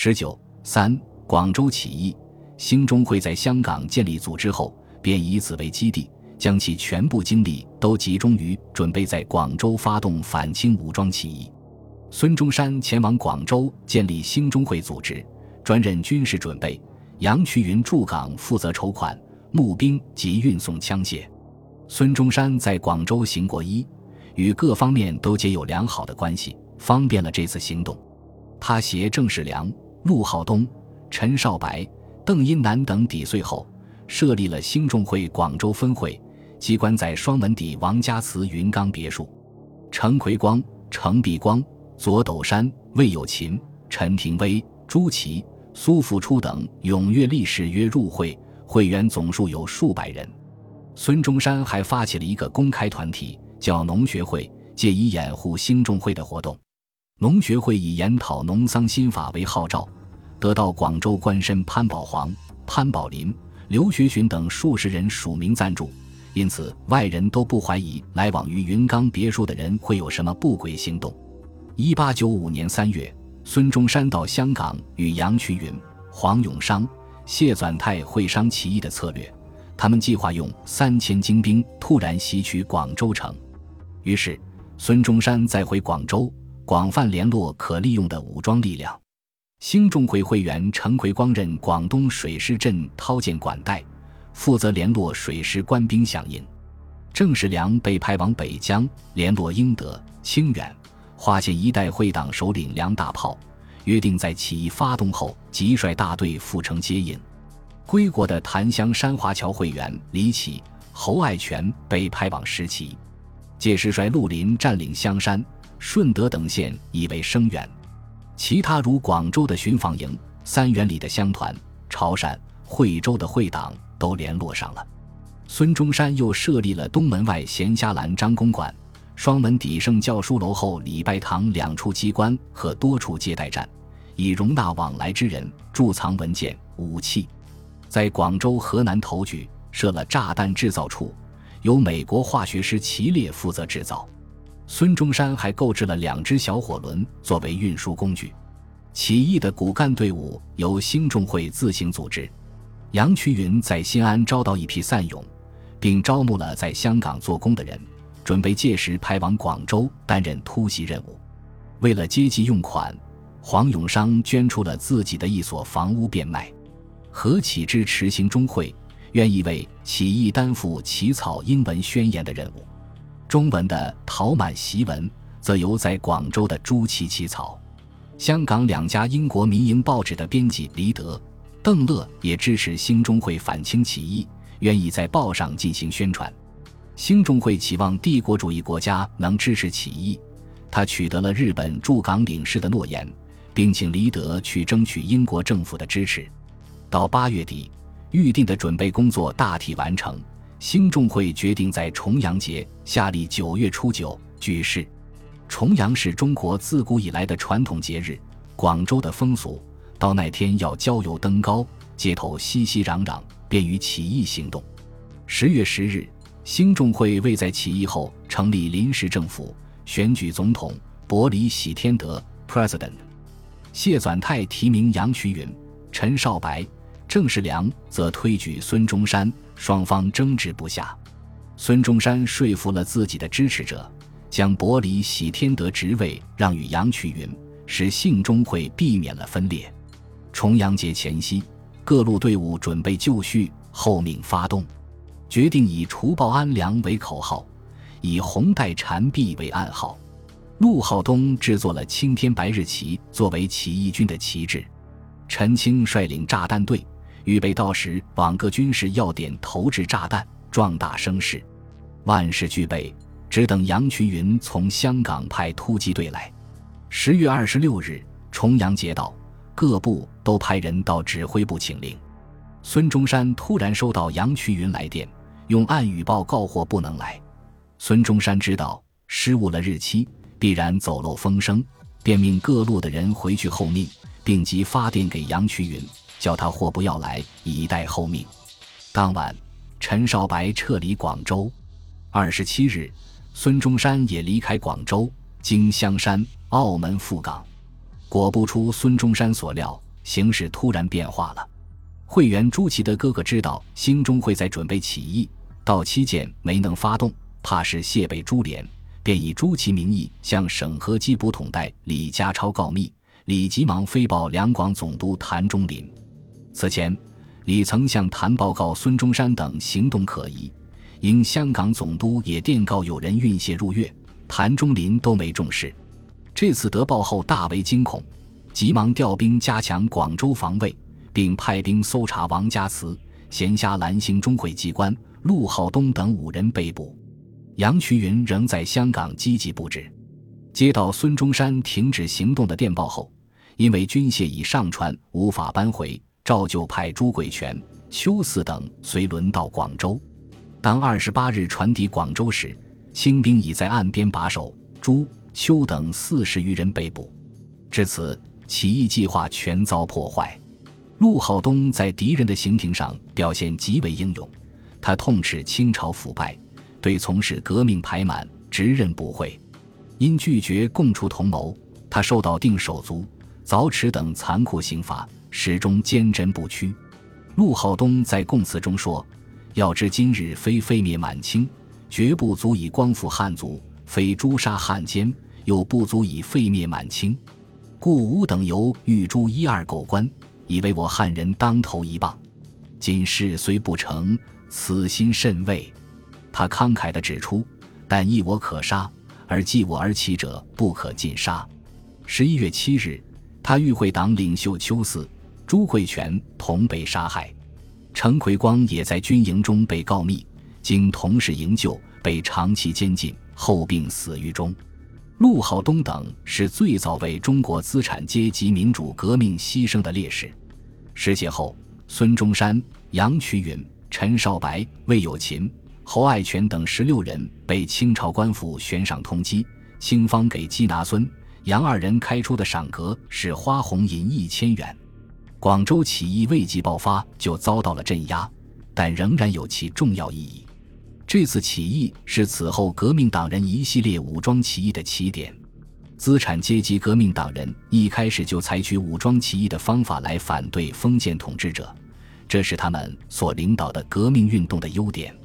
十九三广州起义，兴中会在香港建立组织后，便以此为基地，将其全部精力都集中于准备在广州发动反清武装起义。孙中山前往广州建立兴中会组织，专任军事准备；杨衢云驻港负责筹款、募兵及运送枪械。孙中山在广州行过医，与各方面都结有良好的关系，方便了这次行动。他携郑世良。陆浩东、陈少白、邓荫南等抵穗后，设立了兴中会广州分会，机关在双门底王家祠云冈别墅。程奎光、程璧光、左斗山、魏有琴、陈廷威、朱琦、苏复初等踊跃立誓约入会，会员总数有数百人。孙中山还发起了一个公开团体，叫农学会，借以掩护兴中会的活动。农学会以研讨农桑新法为号召，得到广州官绅潘宝煌、潘宝林、刘学询等数十人署名赞助，因此外人都不怀疑来往于云冈别墅的人会有什么不轨行动。一八九五年三月，孙中山到香港与杨衢云、黄永商、谢纂泰会商起义的策略，他们计划用三千精兵突然袭取广州城。于是，孙中山再回广州。广泛联络可利用的武装力量，兴中会会员程奎光任广东水师镇涛舰管带，负责联络水师官兵响应。郑世良被派往北疆，联络英德、清远、华县一带会党首领梁大炮，约定在起义发动后即率大队赴城接应。归国的檀香山华侨会员李启、侯爱全被派往石岐，届时率绿林占领香山。顺德等县以为声援，其他如广州的巡防营、三元里的乡团、潮汕、惠州的会党都联络上了。孙中山又设立了东门外闲家栏张公馆、双门底圣教书楼后礼拜堂两处机关和多处接待站，以容纳往来之人，贮藏文件、武器。在广州河南头举设了炸弹制造处，由美国化学师齐烈负责制造。孙中山还购置了两只小火轮作为运输工具。起义的骨干队伍由兴中会自行组织。杨衢云在新安招到一批散勇，并招募了在香港做工的人，准备届时派往广州担任突袭任务。为了接济用款，黄永商捐出了自己的一所房屋变卖。何启之持行中会，愿意为起义担负起草英文宣言的任务。中文的陶满檄文则由在广州的朱祁起草，香港两家英国民营报纸的编辑黎德、邓乐也支持兴中会反清起义，愿意在报上进行宣传。兴中会期望帝国主义国家能支持起义，他取得了日本驻港领事的诺言，并请黎德去争取英国政府的支持。到八月底，预定的准备工作大体完成。兴中会决定在重阳节下历九月初九举事。重阳是中国自古以来的传统节日，广州的风俗，到那天要郊游登高，街头熙熙攘攘，便于起义行动。十月十日，兴中会为在起义后成立临时政府，选举总统，伯里喜天德 （President）。谢纂泰提名杨衢云、陈少白。郑世良则推举孙中山，双方争执不下。孙中山说服了自己的支持者，将伯里喜天德职位让与杨衢云，使兴中会避免了分裂。重阳节前夕，各路队伍准备就绪，后命发动，决定以“除暴安良”为口号，以“红带缠臂”为暗号。陆浩东制作了青天白日旗作为起义军的旗帜，陈清率领炸弹队。预备到时往各军事要点投掷炸弹，壮大声势。万事俱备，只等杨衢云从香港派突击队来。十月二十六日，重阳节到，各部都派人到指挥部请令。孙中山突然收到杨衢云来电，用暗语报告或不能来。孙中山知道失误了日期，必然走漏风声，便命各路的人回去候命，并即发电给杨衢云。叫他或不要来，以待后命。当晚，陈少白撤离广州。二十七日，孙中山也离开广州，经香山、澳门赴港。果不出孙中山所料，形势突然变化了。会员朱祁的哥哥知道兴中会在准备起义，到期间没能发动，怕是谢被株连，便以朱祁名义向省河基补统代李家超告密。李急忙飞报两广总督谭中林。此前，李曾向谭报告孙中山等行动可疑，因香港总督也电告有人运械入粤，谭中林都没重视。这次得报后大为惊恐，急忙调兵加强广州防卫。并派兵搜查王家祠、咸虾蓝兴中会机关，陆浩东等五人被捕。杨衢云仍在香港积极布置。接到孙中山停止行动的电报后，因为军械已上船，无法搬回，照旧派朱贵全、邱四等随轮到广州。当二十八日船抵广州时，清兵已在岸边把守，朱、邱等四十余人被捕。至此，起义计划全遭破坏。陆浩东在敌人的刑庭上表现极为英勇，他痛斥清朝腐败，对从事革命排满，直认不讳。因拒绝供出同谋，他受到定手足、凿齿等残酷刑罚，始终坚贞不屈。陆浩东在供词中说：“要知今日非废灭满清，绝不足以光复汉族；非诛杀汉奸，又不足以废灭满清。故吾等犹欲诛一二狗官。”以为我汉人当头一棒，今事虽不成，此心甚慰。他慷慨地指出：但亦我可杀，而继我而起者不可尽杀。十一月七日，他与会党领袖秋四、朱贵全同被杀害，程奎光也在军营中被告密，经同事营救，被长期监禁，后病死于中。陆浩东等是最早为中国资产阶级民主革命牺牲的烈士。失窃后，孙中山、杨衢云、陈少白、魏有勤、侯爱全等十六人被清朝官府悬赏通缉。清方给缉拿孙、杨二人开出的赏格是花红银一千元。广州起义未及爆发就遭到了镇压，但仍然有其重要意义。这次起义是此后革命党人一系列武装起义的起点。资产阶级革命党人一开始就采取武装起义的方法来反对封建统治者，这是他们所领导的革命运动的优点。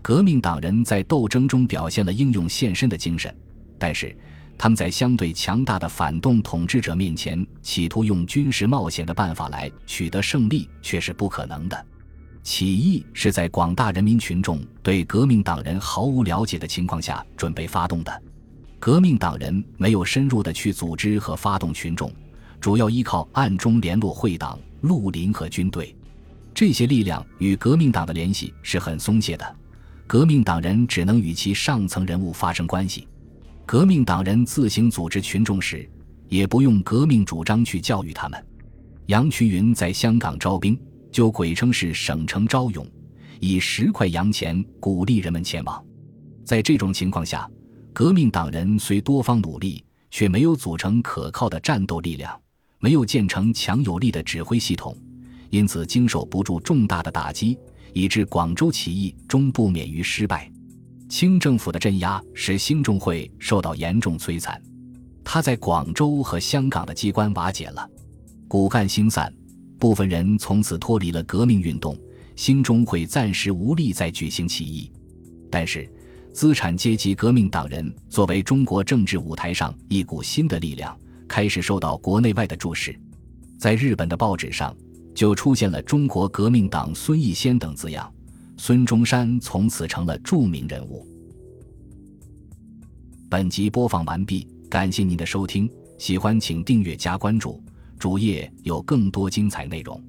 革命党人在斗争中表现了英勇献身的精神，但是他们在相对强大的反动统治者面前，企图用军事冒险的办法来取得胜利，却是不可能的。起义是在广大人民群众对革命党人毫无了解的情况下准备发动的。革命党人没有深入的去组织和发动群众，主要依靠暗中联络会党、绿林和军队。这些力量与革命党的联系是很松懈的，革命党人只能与其上层人物发生关系。革命党人自行组织群众时，也不用革命主张去教育他们。杨衢云在香港招兵。就鬼称是省城招勇，以十块洋钱鼓励人们前往。在这种情况下，革命党人虽多方努力，却没有组成可靠的战斗力量，没有建成强有力的指挥系统，因此经受不住重大的打击，以致广州起义终不免于失败。清政府的镇压使兴中会受到严重摧残，他在广州和香港的机关瓦解了，骨干星散。部分人从此脱离了革命运动，兴中会暂时无力再举行起义。但是，资产阶级革命党人作为中国政治舞台上一股新的力量，开始受到国内外的注视。在日本的报纸上，就出现了“中国革命党孙逸仙”等字样。孙中山从此成了著名人物。本集播放完毕，感谢您的收听，喜欢请订阅加关注。主页有更多精彩内容。